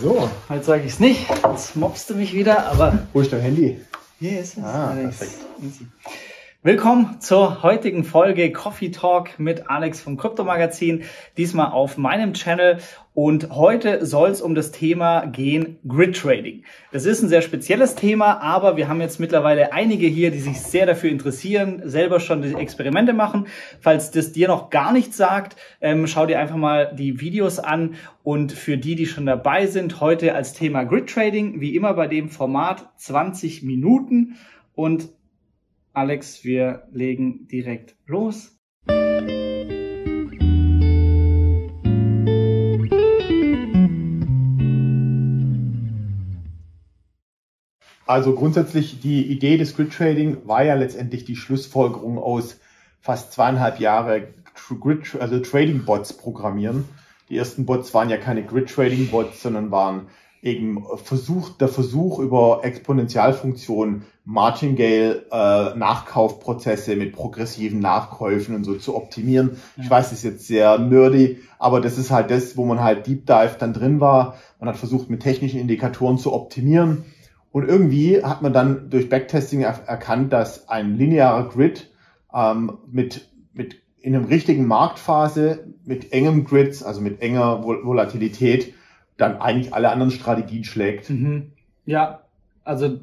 So. Heute sage ich es nicht, jetzt mobst du mich wieder, aber. Wo ist dein Handy? Hier ist es. Ah, perfekt. Easy. Willkommen zur heutigen Folge Coffee Talk mit Alex vom Kryptomagazin. Diesmal auf meinem Channel. Und heute soll es um das Thema gehen, Grid Trading. Das ist ein sehr spezielles Thema, aber wir haben jetzt mittlerweile einige hier, die sich sehr dafür interessieren, selber schon die Experimente machen. Falls das dir noch gar nichts sagt, ähm, schau dir einfach mal die Videos an. Und für die, die schon dabei sind, heute als Thema Grid Trading, wie immer bei dem Format 20 Minuten. Und Alex, wir legen direkt los. Also grundsätzlich die Idee des Grid Trading war ja letztendlich die Schlussfolgerung aus fast zweieinhalb Jahre Grid, also Trading Bots programmieren. Die ersten Bots waren ja keine Grid Trading Bots, sondern waren eben Versuch, der Versuch über Exponentialfunktionen Martingale äh, Nachkaufprozesse mit progressiven Nachkäufen und so zu optimieren. Ich weiß, das ist jetzt sehr nerdy, aber das ist halt das, wo man halt Deep Dive dann drin war. Man hat versucht, mit technischen Indikatoren zu optimieren. Und irgendwie hat man dann durch Backtesting er erkannt, dass ein linearer Grid ähm, mit, mit in einem richtigen Marktphase, mit engem Grids, also mit enger Vol Volatilität, dann eigentlich alle anderen Strategien schlägt. Mhm. Ja, also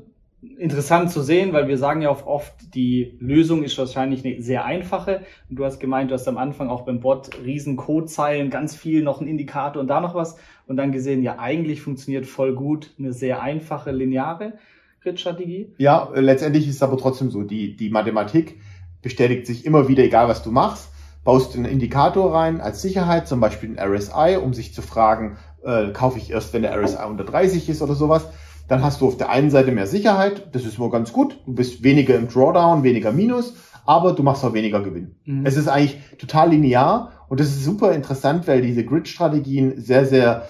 interessant zu sehen, weil wir sagen ja oft, die Lösung ist wahrscheinlich eine sehr einfache. Und du hast gemeint, du hast am Anfang auch beim Bot riesen Codezeilen, ganz viel, noch ein Indikator und da noch was. Und dann gesehen, ja, eigentlich funktioniert voll gut eine sehr einfache, lineare Grid-Strategie. Ja, letztendlich ist es aber trotzdem so, die, die Mathematik bestätigt sich immer wieder, egal was du machst. Baust einen Indikator rein als Sicherheit, zum Beispiel ein RSI, um sich zu fragen, äh, kaufe ich erst, wenn der RSI unter 30 ist oder sowas. Dann hast du auf der einen Seite mehr Sicherheit, das ist wohl ganz gut. Du bist weniger im Drawdown, weniger Minus, aber du machst auch weniger Gewinn. Mhm. Es ist eigentlich total linear und das ist super interessant, weil diese Grid-Strategien sehr, sehr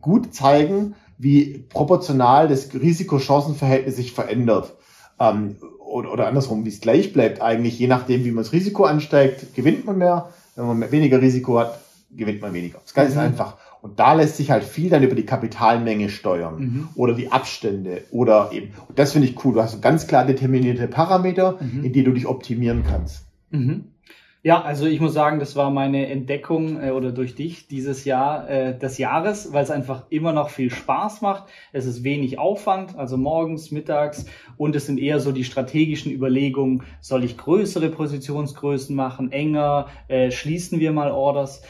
gut zeigen, wie proportional das Risiko-Chancen-Verhältnis sich verändert. Ähm, oder, oder andersrum, wie es gleich bleibt eigentlich, je nachdem, wie man das Risiko ansteigt, gewinnt man mehr. Wenn man weniger Risiko hat, gewinnt man weniger. Das ist ganz mhm. einfach. Und da lässt sich halt viel dann über die Kapitalmenge steuern mhm. oder die Abstände oder eben. Und das finde ich cool. Du hast ganz klar determinierte Parameter, mhm. in die du dich optimieren kannst. Mhm. Ja, also ich muss sagen, das war meine Entdeckung äh, oder durch dich dieses Jahr äh, des Jahres, weil es einfach immer noch viel Spaß macht. Es ist wenig Aufwand, also morgens, mittags und es sind eher so die strategischen Überlegungen, soll ich größere Positionsgrößen machen, enger, äh, schließen wir mal Orders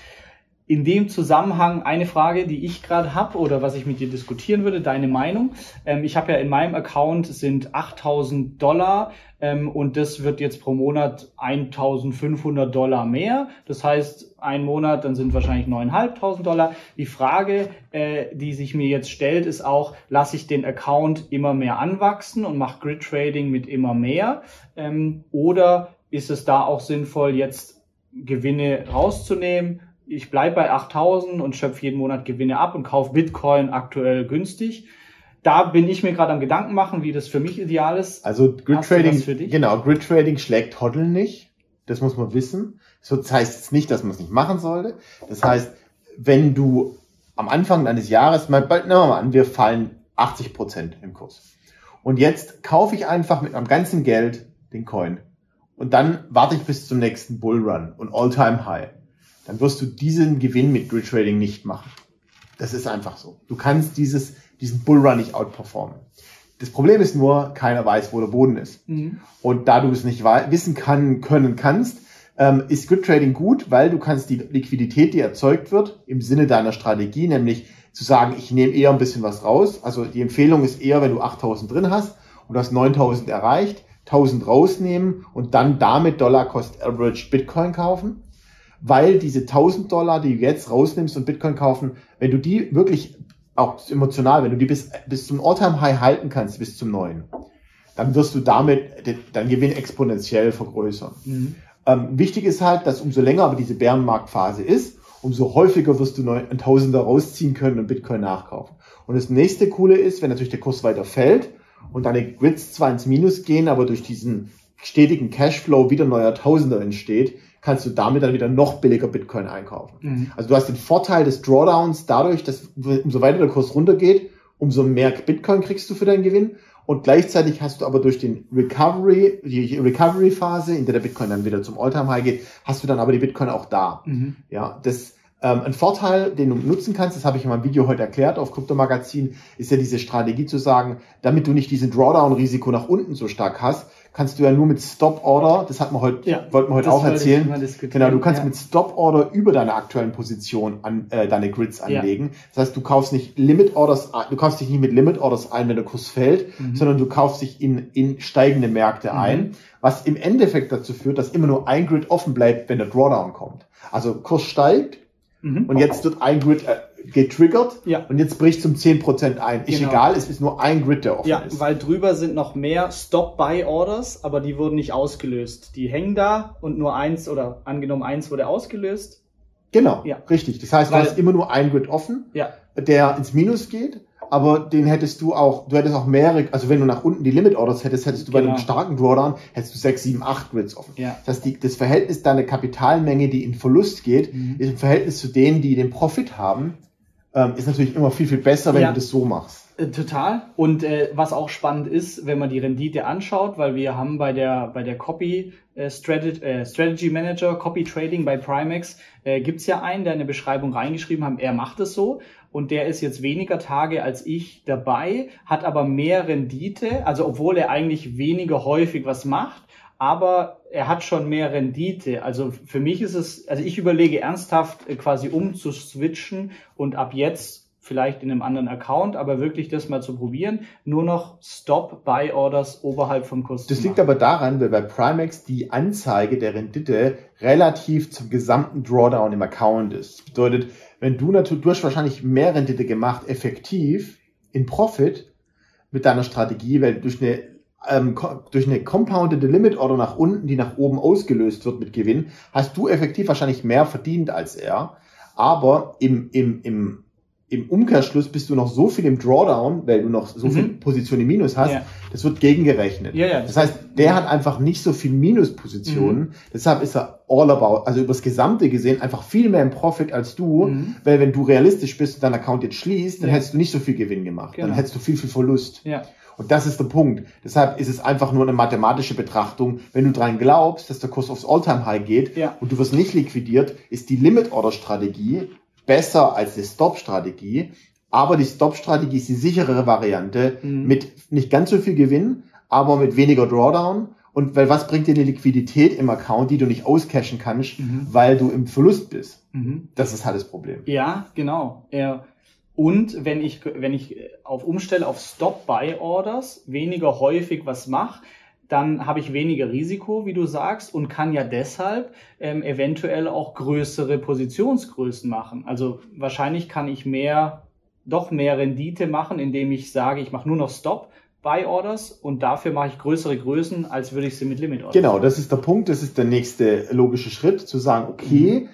in dem Zusammenhang eine Frage, die ich gerade habe oder was ich mit dir diskutieren würde, deine Meinung. Ähm, ich habe ja in meinem Account sind 8000 Dollar ähm, und das wird jetzt pro Monat 1500 Dollar mehr. Das heißt, ein Monat, dann sind wahrscheinlich 9.500 Dollar. Die Frage, äh, die sich mir jetzt stellt, ist auch, lasse ich den Account immer mehr anwachsen und mache Grid Trading mit immer mehr? Ähm, oder ist es da auch sinnvoll, jetzt Gewinne rauszunehmen? Ich bleibe bei 8000 und schöpfe jeden Monat Gewinne ab und kaufe Bitcoin aktuell günstig. Da bin ich mir gerade am Gedanken machen, wie das für mich ideal ist. Also Grid Trading, genau, Grid Trading schlägt Hodl nicht. Das muss man wissen. So das heißt jetzt nicht, dass man es nicht machen sollte. Das heißt, wenn du am Anfang deines Jahres, mal bald, nehmen wir mal an, wir fallen 80 Prozent im Kurs. Und jetzt kaufe ich einfach mit meinem ganzen Geld den Coin. Und dann warte ich bis zum nächsten Bullrun und All-Time High dann wirst du diesen Gewinn mit Grid Trading nicht machen. Das ist einfach so. Du kannst dieses, diesen Bullrun nicht outperformen. Das Problem ist nur, keiner weiß, wo der Boden ist. Mhm. Und da du es nicht wissen kann, können kannst, ähm, ist Grid Trading gut, weil du kannst die Liquidität, die erzeugt wird, im Sinne deiner Strategie, nämlich zu sagen, ich nehme eher ein bisschen was raus. Also die Empfehlung ist eher, wenn du 8000 drin hast und du hast 9000 erreicht, 1000 rausnehmen und dann damit Dollar Cost Average Bitcoin kaufen weil diese 1000 Dollar, die du jetzt rausnimmst und Bitcoin kaufen, wenn du die wirklich auch emotional, wenn du die bis, bis zum Alltime High halten kannst, bis zum neuen, dann wirst du damit dein Gewinn exponentiell vergrößern. Mhm. Ähm, wichtig ist halt, dass umso länger aber diese Bärenmarktphase ist, umso häufiger wirst du ein Tausender rausziehen können und Bitcoin nachkaufen. Und das nächste Coole ist, wenn natürlich der Kurs weiter fällt und deine Grids zwar ins Minus gehen, aber durch diesen stetigen Cashflow wieder neuer Tausender entsteht, kannst du damit dann wieder noch billiger Bitcoin einkaufen. Mhm. Also du hast den Vorteil des Drawdowns dadurch, dass umso weiter der Kurs runtergeht, umso mehr Bitcoin kriegst du für deinen Gewinn. Und gleichzeitig hast du aber durch den Recovery, die Recovery-Phase, in der der Bitcoin dann wieder zum Alltime high geht, hast du dann aber die Bitcoin auch da. Mhm. Ja, das, ähm, ein Vorteil, den du nutzen kannst, das habe ich in meinem Video heute erklärt auf Kryptomagazin, ist ja diese Strategie zu sagen, damit du nicht diesen Drawdown-Risiko nach unten so stark hast, kannst du ja nur mit Stop Order, das hat man heute, ja, wollten wir heute auch erzählen. Genau, du kannst ja. mit Stop Order über deine aktuellen Position an äh, deine Grids anlegen. Ja. Das heißt, du kaufst nicht Limit Orders, du kaufst dich nicht mit Limit Orders ein, wenn der Kurs fällt, mhm. sondern du kaufst dich in, in steigende Märkte mhm. ein, was im Endeffekt dazu führt, dass immer nur ein Grid offen bleibt, wenn der Drawdown kommt. Also Kurs steigt, Mhm. Und jetzt wird ein Grid äh, getriggert ja. und jetzt bricht zum 10% ein. Ist genau. egal, es ist nur ein Grid, der offen ja, ist. weil drüber sind noch mehr Stop-Buy-Orders, aber die wurden nicht ausgelöst. Die hängen da und nur eins oder angenommen eins wurde ausgelöst. Genau, ja. richtig. Das heißt, weil, du hast immer nur ein Grid offen, ja. der ins Minus geht aber den hättest du auch, du hättest auch mehrere, also wenn du nach unten die Limit Orders hättest, hättest du genau. bei einem starken Drawdown, hättest du sechs, sieben, acht Grids offen. Ja. Das heißt, die, das Verhältnis deiner Kapitalmenge, die in Verlust geht, mhm. ist im Verhältnis zu denen, die den Profit haben, ähm, ist natürlich immer viel, viel besser, wenn ja. du das so machst. Äh, total. Und äh, was auch spannend ist, wenn man die Rendite anschaut, weil wir haben bei der bei der Copy äh, Strategy, äh, Strategy Manager Copy Trading bei Primex äh, gibt's ja einen, der eine Beschreibung reingeschrieben hat, er macht es so und der ist jetzt weniger Tage als ich dabei, hat aber mehr Rendite, also obwohl er eigentlich weniger häufig was macht, aber er hat schon mehr Rendite. Also für mich ist es, also ich überlege ernsthaft äh, quasi umzuswitchen und ab jetzt vielleicht in einem anderen Account, aber wirklich das mal zu probieren, nur noch Stop-Buy-Orders oberhalb vom Kurs. Das liegt aber daran, weil bei Primex die Anzeige der Rendite relativ zum gesamten Drawdown im Account ist. Das bedeutet, wenn du natürlich, du hast wahrscheinlich mehr Rendite gemacht, effektiv, in Profit, mit deiner Strategie, weil durch eine ähm, durch eine compounded Limit Order nach unten, die nach oben ausgelöst wird mit Gewinn, hast du effektiv wahrscheinlich mehr verdient als er. Aber im, im, im im Umkehrschluss bist du noch so viel im Drawdown, weil du noch so mhm. viel Position im Minus hast, ja. das wird gegengerechnet. Ja, ja, das, das heißt, der ja. hat einfach nicht so viel Minuspositionen, mhm. deshalb ist er all about, also übers Gesamte gesehen, einfach viel mehr im Profit als du, mhm. weil wenn du realistisch bist und dein Account jetzt schließt, dann hättest du nicht so viel Gewinn gemacht, genau. dann hättest du viel, viel Verlust. Ja. Und das ist der Punkt. Deshalb ist es einfach nur eine mathematische Betrachtung. Wenn du dran glaubst, dass der Kurs aufs Alltime high geht ja. und du wirst nicht liquidiert, ist die Limit-Order-Strategie besser als die Stop-Strategie. Aber die Stop-Strategie ist die sicherere Variante mhm. mit nicht ganz so viel Gewinn, aber mit weniger Drawdown. Und weil was bringt dir eine Liquidität im Account, die du nicht auscashen kannst, mhm. weil du im Verlust bist? Mhm. Das ist halt das Problem. Ja, genau. Ja. Und wenn ich, wenn ich auf umstelle auf Stop-Buy-Orders, weniger häufig was mache, dann habe ich weniger Risiko, wie du sagst, und kann ja deshalb ähm, eventuell auch größere Positionsgrößen machen. Also wahrscheinlich kann ich mehr, doch mehr Rendite machen, indem ich sage, ich mache nur noch Stop. Buy Orders und dafür mache ich größere Größen, als würde ich sie mit Limit Orders. Genau, das ist der Punkt, das ist der nächste logische Schritt, zu sagen, okay,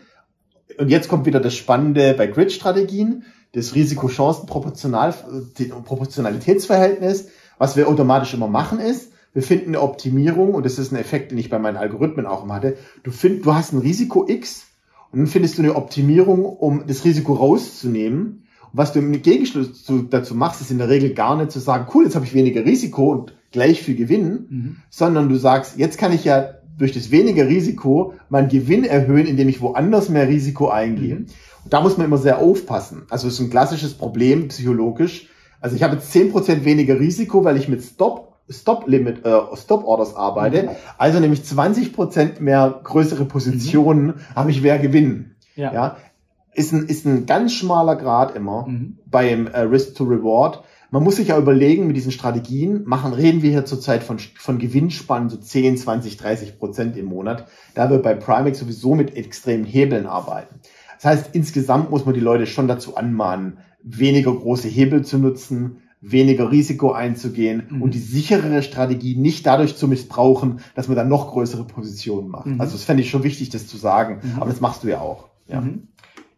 mhm. und jetzt kommt wieder das Spannende bei Grid-Strategien, das Risiko-Chancen-Proportionalitätsverhältnis. Was wir automatisch immer machen ist, wir finden eine Optimierung, und das ist ein Effekt, den ich bei meinen Algorithmen auch immer hatte. Du, find, du hast ein Risiko X und dann findest du eine Optimierung, um das Risiko rauszunehmen. Und was du im Gegenschluss dazu machst, ist in der Regel gar nicht zu sagen, cool, jetzt habe ich weniger Risiko und gleich viel Gewinn, mhm. sondern du sagst, jetzt kann ich ja durch das weniger Risiko meinen Gewinn erhöhen, indem ich woanders mehr Risiko eingehe. Mhm. Und da muss man immer sehr aufpassen. Also es ist ein klassisches Problem psychologisch. Also ich habe jetzt zehn Prozent weniger Risiko, weil ich mit Stop Stop-Limit, äh, Stop-Orders arbeite, mhm. also nämlich 20 Prozent mehr größere Positionen, mhm. habe ich mehr gewinnen. Ja. ja. Ist ein, ist ein ganz schmaler Grad immer mhm. beim äh, Risk to Reward. Man muss sich ja überlegen, mit diesen Strategien machen, reden wir hier zurzeit von, von Gewinnspannen so 10, 20, 30 Prozent im Monat, da wir bei Primex sowieso mit extremen Hebeln arbeiten. Das heißt, insgesamt muss man die Leute schon dazu anmahnen, weniger große Hebel zu nutzen, weniger Risiko einzugehen mhm. und die sicherere Strategie nicht dadurch zu missbrauchen, dass man dann noch größere Positionen macht. Mhm. Also das fände ich schon wichtig, das zu sagen, mhm. aber das machst du ja auch. Ja, mhm.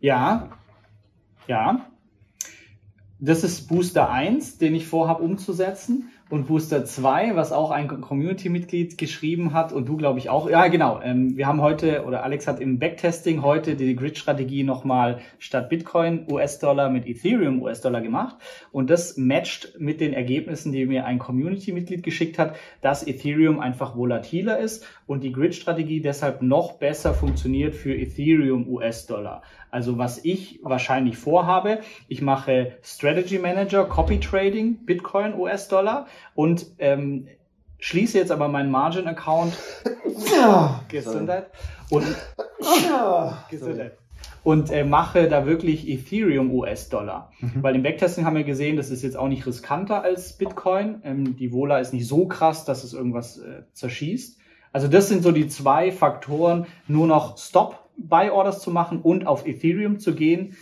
ja. ja. Das ist Booster 1, den ich vorhabe umzusetzen. Und Booster 2, was auch ein Community-Mitglied geschrieben hat und du, glaube ich, auch. Ja, genau. Ähm, wir haben heute, oder Alex hat im Backtesting heute die Grid-Strategie nochmal statt Bitcoin US-Dollar mit Ethereum US-Dollar gemacht. Und das matcht mit den Ergebnissen, die mir ein Community-Mitglied geschickt hat, dass Ethereum einfach volatiler ist und die Grid-Strategie deshalb noch besser funktioniert für Ethereum US-Dollar. Also was ich wahrscheinlich vorhabe, ich mache Strategy Manager, Copy Trading, Bitcoin, US-Dollar und ähm, schließe jetzt aber meinen Margin-Account. Ja, Gesundheit. Und, ja, Gesundheit. Und äh, mache da wirklich Ethereum US-Dollar. Mhm. Weil im Backtesting haben wir gesehen, das ist jetzt auch nicht riskanter als Bitcoin. Ähm, die Vola ist nicht so krass, dass es irgendwas äh, zerschießt. Also das sind so die zwei Faktoren, nur noch Stop Buy-Orders zu machen und auf Ethereum zu gehen,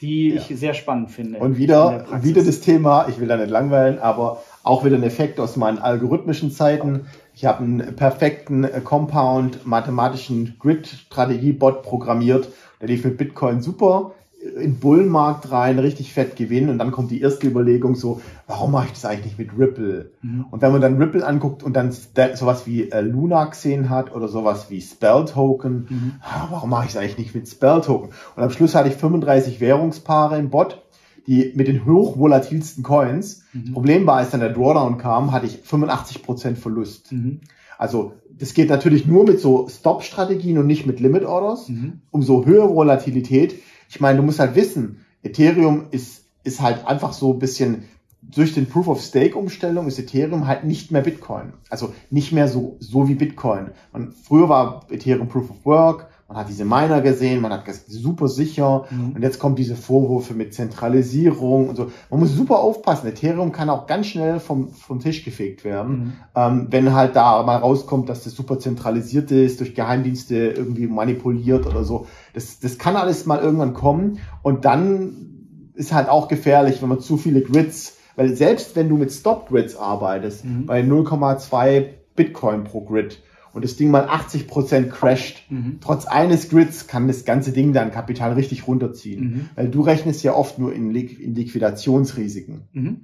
die ja. ich sehr spannend finde. Und wieder, wieder das Thema, ich will da nicht langweilen, aber auch wieder ein Effekt aus meinen algorithmischen Zeiten. Ich habe einen perfekten äh, Compound mathematischen Grid-Strategie-Bot programmiert. Der lief mit Bitcoin super in Bullenmarkt rein, richtig fett gewinnen und dann kommt die erste Überlegung so, warum mache ich das eigentlich nicht mit Ripple? Mhm. Und wenn man dann Ripple anguckt und dann sowas wie äh, Luna gesehen hat oder sowas wie Spell Token, mhm. warum mache ich es eigentlich nicht mit Spell Token? Und am Schluss hatte ich 35 Währungspaare im Bot, die mit den hochvolatilsten Coins. Mhm. Das Problem war, als dann der Drawdown kam, hatte ich 85% Verlust. Mhm. Also das geht natürlich nur mit so Stop-Strategien und nicht mit Limit-Orders. Mhm. Umso höher Volatilität, ich meine, du musst halt wissen, Ethereum ist, ist halt einfach so ein bisschen durch den Proof of Stake Umstellung ist Ethereum halt nicht mehr Bitcoin. Also nicht mehr so, so wie Bitcoin. Man, früher war Ethereum Proof of Work, man hat diese Miner gesehen, man hat gesagt, super sicher mhm. und jetzt kommen diese Vorwürfe mit Zentralisierung und so. Man muss super aufpassen. Ethereum kann auch ganz schnell vom, vom Tisch gefegt werden, mhm. ähm, wenn halt da mal rauskommt, dass das super zentralisiert ist, durch Geheimdienste irgendwie manipuliert oder so. Das, das kann alles mal irgendwann kommen und dann ist halt auch gefährlich, wenn man zu viele Grids, weil selbst wenn du mit Stop Grids arbeitest, mhm. bei 0,2 Bitcoin pro Grid, und das Ding mal 80 Prozent crasht, mhm. trotz eines Grids kann das ganze Ding dein Kapital richtig runterziehen. Mhm. Weil du rechnest ja oft nur in, in Liquidationsrisiken. Mhm.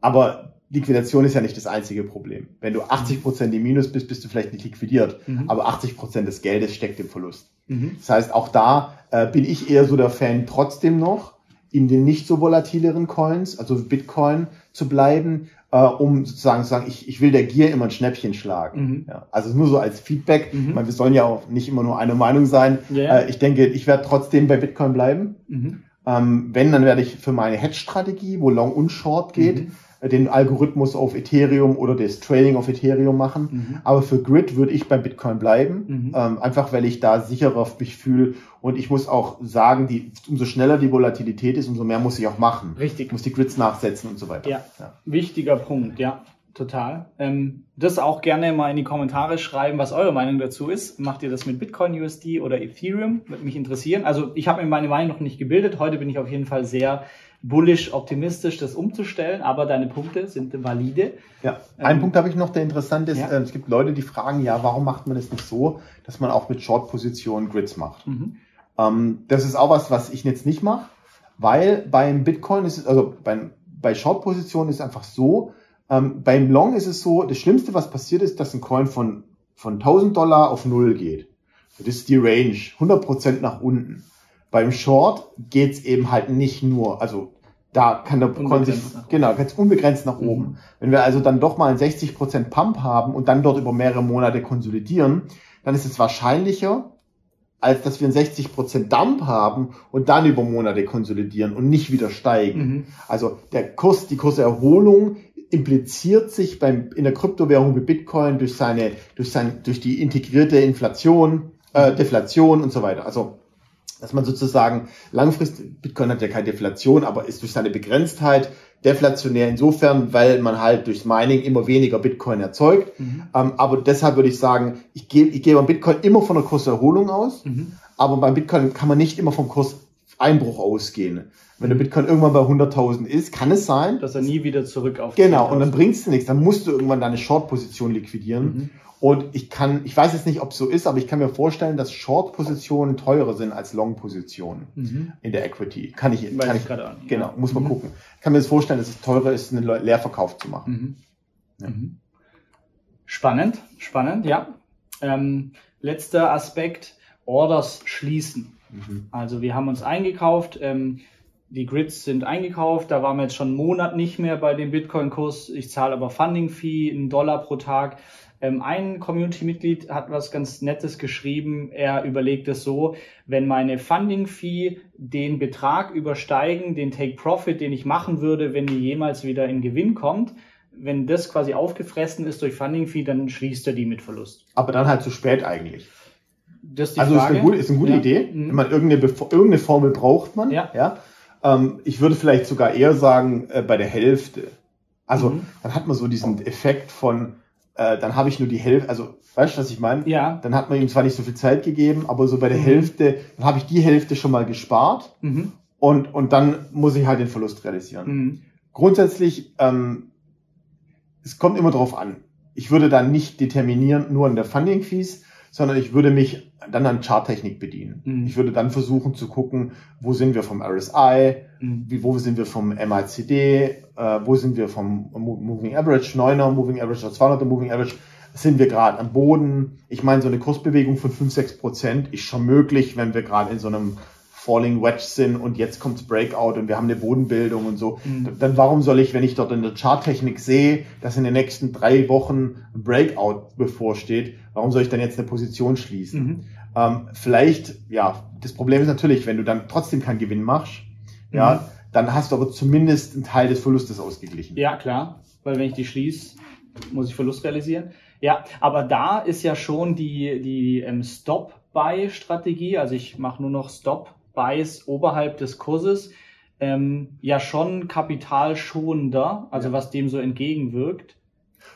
Aber Liquidation ist ja nicht das einzige Problem. Wenn du 80 Prozent im Minus bist, bist du vielleicht nicht liquidiert. Mhm. Aber 80 Prozent des Geldes steckt im Verlust. Mhm. Das heißt, auch da äh, bin ich eher so der Fan trotzdem noch, in den nicht so volatileren Coins, also Bitcoin, zu bleiben, äh, um sozusagen zu sagen, ich, ich will der Gier immer ein Schnäppchen schlagen. Mhm. Ja, also nur so als Feedback. Mhm. Ich meine, wir sollen ja auch nicht immer nur eine Meinung sein. Yeah. Äh, ich denke, ich werde trotzdem bei Bitcoin bleiben. Mhm. Ähm, wenn, dann werde ich für meine Hedge-Strategie, wo Long und Short geht, mhm den Algorithmus auf Ethereum oder das Trading auf Ethereum machen. Mhm. Aber für Grid würde ich beim Bitcoin bleiben, mhm. ähm, einfach weil ich da sicherer auf mich fühle. Und ich muss auch sagen, die, umso schneller die Volatilität ist, umso mehr muss ich auch machen. Richtig. Ich muss die Grids nachsetzen und so weiter. Ja, ja. wichtiger Punkt, ja. Total. Ähm, das auch gerne mal in die Kommentare schreiben, was eure Meinung dazu ist. Macht ihr das mit Bitcoin USD oder Ethereum? Würde mich interessieren. Also ich habe mir meine Meinung noch nicht gebildet. Heute bin ich auf jeden Fall sehr bullish optimistisch, das umzustellen, aber deine Punkte sind valide. Ja, ein ähm, Punkt habe ich noch, der interessant ist. Ja. Äh, es gibt Leute, die fragen, ja, warum macht man das nicht so, dass man auch mit Short-Positionen Grids macht? Mhm. Ähm, das ist auch was, was ich jetzt nicht mache, weil beim Bitcoin ist es, also bei, bei Short-Positionen ist es einfach so, ähm, beim Long ist es so, das Schlimmste, was passiert ist, dass ein Coin von, von 1000 Dollar auf Null geht. Das ist die Range, 100% nach unten. Beim Short geht's eben halt nicht nur, also da kann der Coin sich, genau, ganz unbegrenzt nach oben. Mhm. Wenn wir also dann doch mal einen 60% Pump haben und dann dort über mehrere Monate konsolidieren, dann ist es wahrscheinlicher, als dass wir einen 60% Dump haben und dann über Monate konsolidieren und nicht wieder steigen. Mhm. Also der Kurs, die Kurserholung impliziert sich beim, in der Kryptowährung wie Bitcoin durch seine, durch sein, durch die integrierte Inflation, äh, Deflation und so weiter. Also dass man sozusagen langfristig, Bitcoin hat ja keine Deflation, aber ist durch seine Begrenztheit deflationär insofern, weil man halt durchs Mining immer weniger Bitcoin erzeugt. Mhm. Ähm, aber deshalb würde ich sagen, ich gehe ich gehe beim Bitcoin immer von der Kurserholung aus, mhm. aber beim Bitcoin kann man nicht immer vom Kurseinbruch ausgehen. Wenn der Bitcoin irgendwann bei 100.000 ist, kann es sein, dass er nie wieder zurück auf Genau, und dann bringt es nichts. Dann musst du irgendwann deine Short-Position liquidieren. Mhm. Und ich kann, ich weiß jetzt nicht, ob es so ist, aber ich kann mir vorstellen, dass Short-Positionen teurer sind als Long-Positionen mhm. in der Equity. Kann ich, weiß kann ich, gerade an. Genau, muss man mhm. gucken. Ich kann mir das vorstellen, dass es teurer ist, einen Leerverkauf zu machen. Mhm. Ja. Mhm. Spannend, spannend, ja. Ähm, letzter Aspekt, Orders schließen. Mhm. Also wir haben uns eingekauft, ähm, die Grids sind eingekauft, da waren wir jetzt schon einen Monat nicht mehr bei dem Bitcoin-Kurs. Ich zahle aber Funding-Fee, einen Dollar pro Tag. Ähm, ein Community-Mitglied hat was ganz Nettes geschrieben. Er überlegt es so, wenn meine Funding-Fee den Betrag übersteigen, den Take-Profit, den ich machen würde, wenn die jemals wieder in Gewinn kommt, wenn das quasi aufgefressen ist durch Funding-Fee, dann schließt er die mit Verlust. Aber dann halt zu spät eigentlich. Das ist also Frage. ist eine gute, ist eine gute ja. Idee. Mhm. Wenn man irgendeine, irgendeine Formel braucht man. Ja. ja. Ähm, ich würde vielleicht sogar eher sagen, äh, bei der Hälfte. Also mhm. dann hat man so diesen Effekt von, äh, dann habe ich nur die Hälfte, also weißt du, was ich meine? Ja. Dann hat man ihm zwar nicht so viel Zeit gegeben, aber so bei der mhm. Hälfte, dann habe ich die Hälfte schon mal gespart mhm. und, und dann muss ich halt den Verlust realisieren. Mhm. Grundsätzlich, ähm, es kommt immer darauf an. Ich würde dann nicht determinieren nur an der Funding Fees, sondern ich würde mich dann an Charttechnik bedienen. Mhm. Ich würde dann versuchen zu gucken, wo sind wir vom RSI, mhm. wie, wo sind wir vom MACD, äh, wo sind wir vom Moving Average, 9er Moving Average oder 200er Moving Average, sind wir gerade am Boden. Ich meine, so eine Kursbewegung von 5, 6 Prozent ist schon möglich, wenn wir gerade in so einem Falling Wedge sind und jetzt kommt's Breakout und wir haben eine Bodenbildung und so, mhm. dann warum soll ich, wenn ich dort in der Charttechnik sehe, dass in den nächsten drei Wochen ein Breakout bevorsteht, warum soll ich dann jetzt eine Position schließen? Mhm. Ähm, vielleicht, ja, das Problem ist natürlich, wenn du dann trotzdem keinen Gewinn machst, mhm. ja, dann hast du aber zumindest einen Teil des Verlustes ausgeglichen. Ja, klar, weil wenn ich die schließe, muss ich Verlust realisieren. Ja, aber da ist ja schon die, die ähm, Stop-Buy-Strategie, also ich mache nur noch Stop Buys oberhalb des Kurses ähm, ja schon kapitalschonender, also was dem so entgegenwirkt.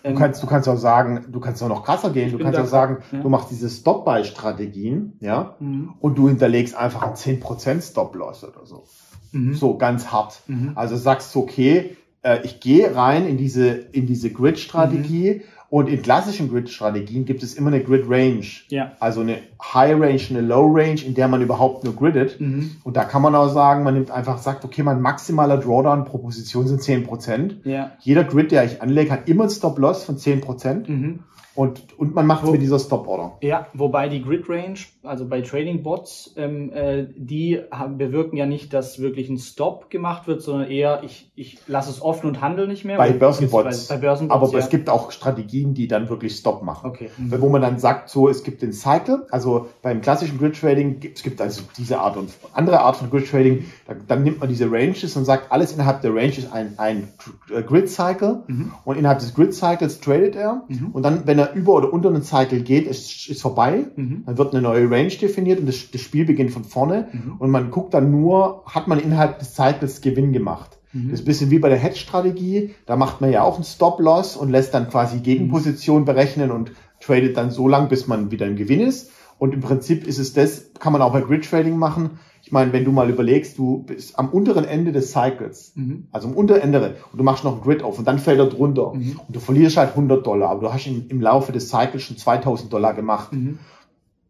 Du ähm, kannst, du kannst auch sagen, du kannst auch noch krasser gehen. Du kannst auch sagen, ja. du machst diese Stop-Buy-Strategien, ja, mhm. und du hinterlegst einfach einen 10% Stop-Loss oder so. Mhm. So ganz hart. Mhm. Also sagst du, okay, äh, ich gehe rein in diese, in diese Grid-Strategie mhm. Und in klassischen Grid-Strategien gibt es immer eine Grid-Range. Ja. Also eine High-Range, eine Low-Range, in der man überhaupt nur gridet. Mhm. Und da kann man auch sagen, man nimmt einfach, sagt, okay, mein maximaler Drawdown pro Position sind 10%. Ja. Jeder Grid, der ich anlege, hat immer ein Stop-Loss von 10%. Mhm. Und, und man macht es mit dieser Stop-Order. Ja, wobei die Grid-Range, also bei Trading-Bots, ähm, äh, die haben, bewirken ja nicht, dass wirklich ein Stop gemacht wird, sondern eher, ich, ich lasse es offen und handle nicht mehr. Bei Börsenbots. Bei, bei Börsenbots aber ja. es gibt auch Strategien, die dann wirklich Stop machen. Okay. Mhm. Wo man dann sagt, so, es gibt den Cycle, also beim klassischen Grid-Trading, es gibt also diese Art und andere Art von Grid-Trading, da, dann nimmt man diese Ranges und sagt, alles innerhalb der Range ist ein, ein Grid-Cycle mhm. und innerhalb des Grid-Cycles tradet er mhm. und dann, wenn er er über oder unter einen Cycle geht, ist, ist vorbei. Mhm. Dann wird eine neue Range definiert und das, das Spiel beginnt von vorne. Mhm. Und man guckt dann nur, hat man innerhalb des Cycles Gewinn gemacht. Mhm. Das ist ein bisschen wie bei der Hedge-Strategie. Da macht man ja auch einen Stop-Loss und lässt dann quasi Gegenposition berechnen und tradet dann so lang, bis man wieder im Gewinn ist. Und im Prinzip ist es das, kann man auch bei Grid Trading machen. Ich meine, wenn du mal überlegst, du bist am unteren Ende des Cycles, mhm. also am unteren Ende, und du machst noch einen Grid auf und dann fällt er drunter mhm. und du verlierst halt 100 Dollar, aber du hast im, im Laufe des Cycles schon 2000 Dollar gemacht, mhm.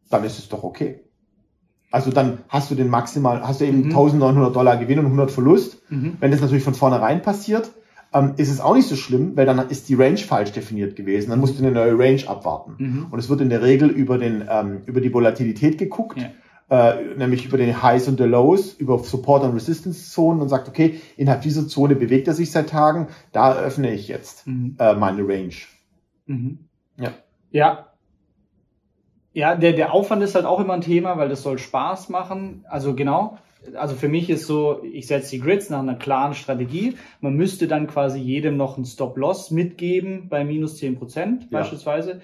dann ist es doch okay. Also dann hast du den maximal, hast du eben 1900 mhm. Dollar Gewinn und 100 Verlust. Mhm. Wenn das natürlich von vornherein passiert, ähm, ist es auch nicht so schlimm, weil dann ist die Range falsch definiert gewesen. Dann musst du eine neue Range abwarten. Mhm. Und es wird in der Regel über den ähm, über die Volatilität geguckt. Ja äh, nämlich über den Highs und the Lows, über Support- und Resistance-Zonen und sagt, okay, innerhalb dieser Zone bewegt er sich seit Tagen, da öffne ich jetzt mhm. äh, meine Range. Mhm. Ja. Ja. Ja, der, der Aufwand ist halt auch immer ein Thema, weil das soll Spaß machen. Also genau, also für mich ist so, ich setze die Grids nach einer klaren Strategie. Man müsste dann quasi jedem noch einen Stop-Loss mitgeben bei minus zehn Prozent beispielsweise.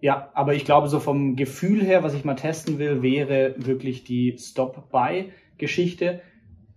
Ja, aber ich glaube, so vom Gefühl her, was ich mal testen will, wäre wirklich die Stop-Buy-Geschichte.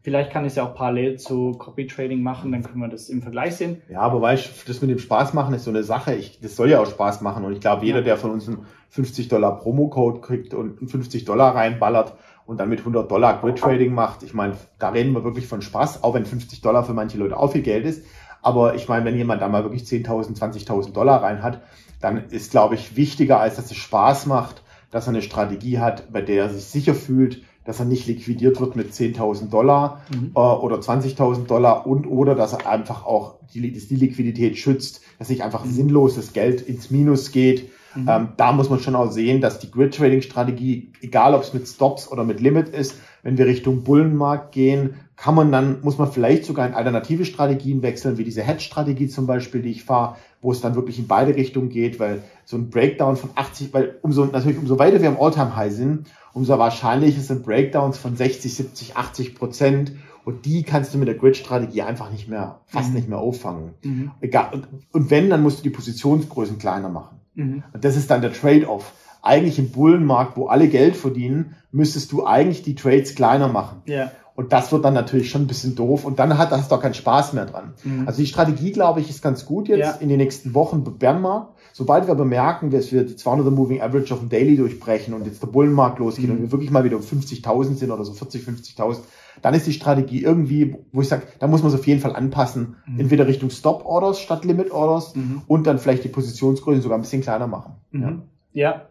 Vielleicht kann ich es ja auch parallel zu Copy Trading machen, dann können wir das im Vergleich sehen. Ja, aber weißt du, das mit dem Spaß machen ist so eine Sache. Ich, das soll ja auch Spaß machen. Und ich glaube, jeder, der von uns einen 50 Dollar Promo-Code kriegt und einen 50 Dollar reinballert und dann mit 100 Dollar Grid Trading macht, ich meine, da reden wir wirklich von Spaß, auch wenn 50 Dollar für manche Leute auch viel Geld ist. Aber ich meine, wenn jemand da mal wirklich 10.000, 20.000 Dollar rein hat, dann ist, glaube ich, wichtiger, als dass es Spaß macht, dass er eine Strategie hat, bei der er sich sicher fühlt, dass er nicht liquidiert wird mit 10.000 Dollar mhm. äh, oder 20.000 Dollar und oder dass er einfach auch die, die Liquidität schützt, dass nicht einfach mhm. sinnloses Geld ins Minus geht. Mhm. Ähm, da muss man schon auch sehen, dass die Grid-Trading-Strategie, egal ob es mit Stops oder mit Limit ist, wenn wir Richtung Bullenmarkt gehen, kann man dann, muss man vielleicht sogar in alternative Strategien wechseln, wie diese Hedge-Strategie zum Beispiel, die ich fahre, wo es dann wirklich in beide Richtungen geht, weil so ein Breakdown von 80, weil umso, natürlich umso weiter wir am All-Time-High sind, umso wahrscheinlicher sind Breakdowns von 60, 70, 80 Prozent und die kannst du mit der Grid-Strategie einfach nicht mehr, fast mhm. nicht mehr auffangen. Mhm. Egal. Und, und, wenn, dann musst du die Positionsgrößen kleiner machen. Mhm. Und das ist dann der Trade-off. Eigentlich im Bullenmarkt, wo alle Geld verdienen, müsstest du eigentlich die Trades kleiner machen. Ja. Und das wird dann natürlich schon ein bisschen doof und dann hat das doch keinen Spaß mehr dran. Mhm. Also die Strategie, glaube ich, ist ganz gut jetzt ja. in den nächsten Wochen Bärenmarkt. Sobald wir bemerken, dass wir die 200er Moving Average auf dem Daily durchbrechen und jetzt der Bullenmarkt losgeht mhm. und wir wirklich mal wieder um 50.000 sind oder so 40, 50.000, dann ist die Strategie irgendwie, wo ich sage, da muss man es auf jeden Fall anpassen. Mhm. Entweder Richtung Stop Orders statt Limit Orders mhm. und dann vielleicht die Positionsgröße sogar ein bisschen kleiner machen. Mhm. Ja. ja.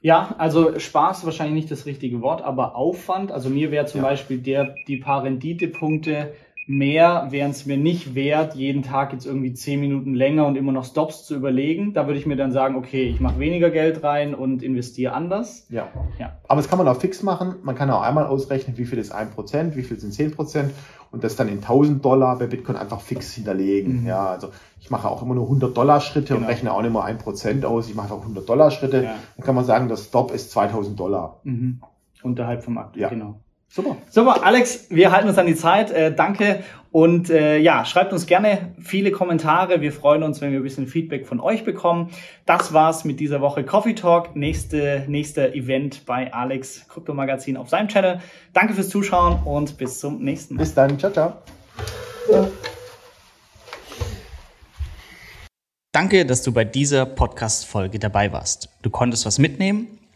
Ja, also Spaß wahrscheinlich nicht das richtige Wort, aber Aufwand. Also mir wäre zum ja. Beispiel der, die paar Renditepunkte mehr wären es mir nicht wert, jeden Tag jetzt irgendwie zehn Minuten länger und immer noch Stops zu überlegen. Da würde ich mir dann sagen, okay, ich mache weniger Geld rein und investiere anders. Ja. ja. Aber das kann man auch fix machen. Man kann auch einmal ausrechnen, wie viel ist ein Prozent, wie viel sind zehn Prozent und das dann in 1000 Dollar bei Bitcoin einfach fix hinterlegen. Mhm. Ja, also ich mache auch immer nur 100 Dollar Schritte genau. und rechne auch nicht mal ein Prozent aus. Ich mache auch 100 Dollar Schritte. Ja. Dann kann man sagen, das Stop ist 2000 Dollar. Mhm. Unterhalb vom Akt, ja. genau. Super. Super, Alex, wir halten uns an die Zeit. Äh, danke. Und äh, ja, schreibt uns gerne viele Kommentare. Wir freuen uns, wenn wir ein bisschen Feedback von euch bekommen. Das war's mit dieser Woche Coffee Talk. Nächste, nächster Event bei Alex Krypto Magazin auf seinem Channel. Danke fürs Zuschauen und bis zum nächsten Mal. Bis dann. Ciao, ciao. Danke, dass du bei dieser Podcast-Folge dabei warst. Du konntest was mitnehmen